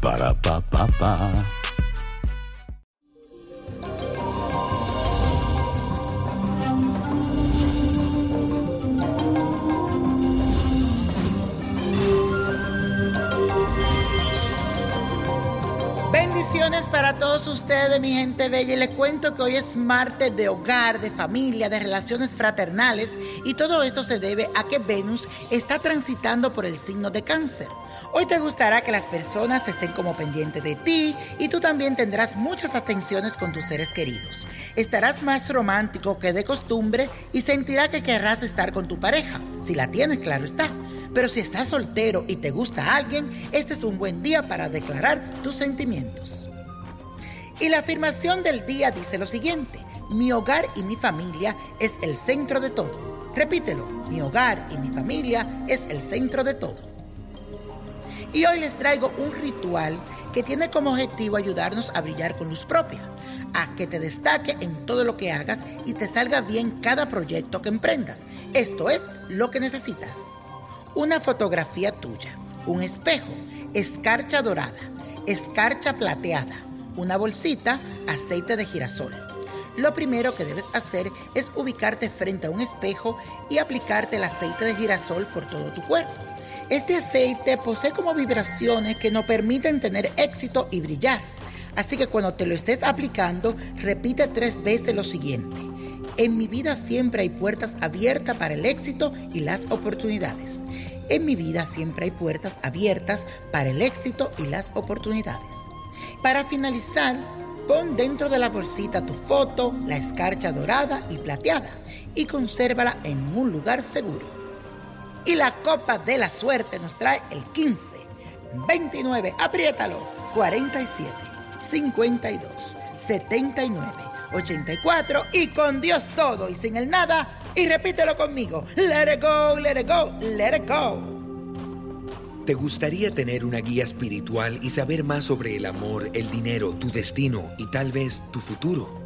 Para pa. Bendiciones para todos ustedes, mi gente bella. Y les cuento que hoy es martes de hogar, de familia, de relaciones fraternales. Y todo esto se debe a que Venus está transitando por el signo de cáncer. Hoy te gustará que las personas estén como pendientes de ti y tú también tendrás muchas atenciones con tus seres queridos. Estarás más romántico que de costumbre y sentirá que querrás estar con tu pareja, si la tienes, claro está. Pero si estás soltero y te gusta alguien, este es un buen día para declarar tus sentimientos. Y la afirmación del día dice lo siguiente, mi hogar y mi familia es el centro de todo. Repítelo, mi hogar y mi familia es el centro de todo. Y hoy les traigo un ritual que tiene como objetivo ayudarnos a brillar con luz propia, a que te destaque en todo lo que hagas y te salga bien cada proyecto que emprendas. Esto es lo que necesitas. Una fotografía tuya, un espejo, escarcha dorada, escarcha plateada, una bolsita, aceite de girasol. Lo primero que debes hacer es ubicarte frente a un espejo y aplicarte el aceite de girasol por todo tu cuerpo. Este aceite posee como vibraciones que nos permiten tener éxito y brillar. Así que cuando te lo estés aplicando, repite tres veces lo siguiente. En mi vida siempre hay puertas abiertas para el éxito y las oportunidades. En mi vida siempre hay puertas abiertas para el éxito y las oportunidades. Para finalizar, pon dentro de la bolsita tu foto, la escarcha dorada y plateada y consérvala en un lugar seguro. Y la copa de la suerte nos trae el 15, 29, apriétalo, 47, 52, 79, 84 y con Dios todo y sin el nada. Y repítelo conmigo, let it go, let it go, let it go. ¿Te gustaría tener una guía espiritual y saber más sobre el amor, el dinero, tu destino y tal vez tu futuro?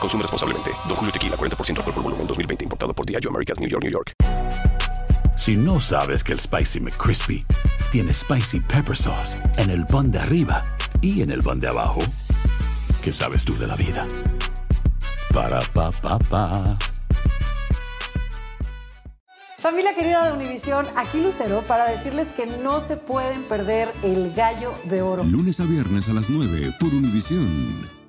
Consume responsablemente. Don Julio Tequila, 40% alcohol por volumen, 2020. Importado por Diageo Americas, New York, New York. Si no sabes que el Spicy McCrispy tiene Spicy Pepper Sauce en el pan de arriba y en el pan de abajo, ¿qué sabes tú de la vida? Para, pa, pa, pa. Familia querida de Univisión, aquí Lucero para decirles que no se pueden perder el gallo de oro. Lunes a viernes a las 9 por Univisión.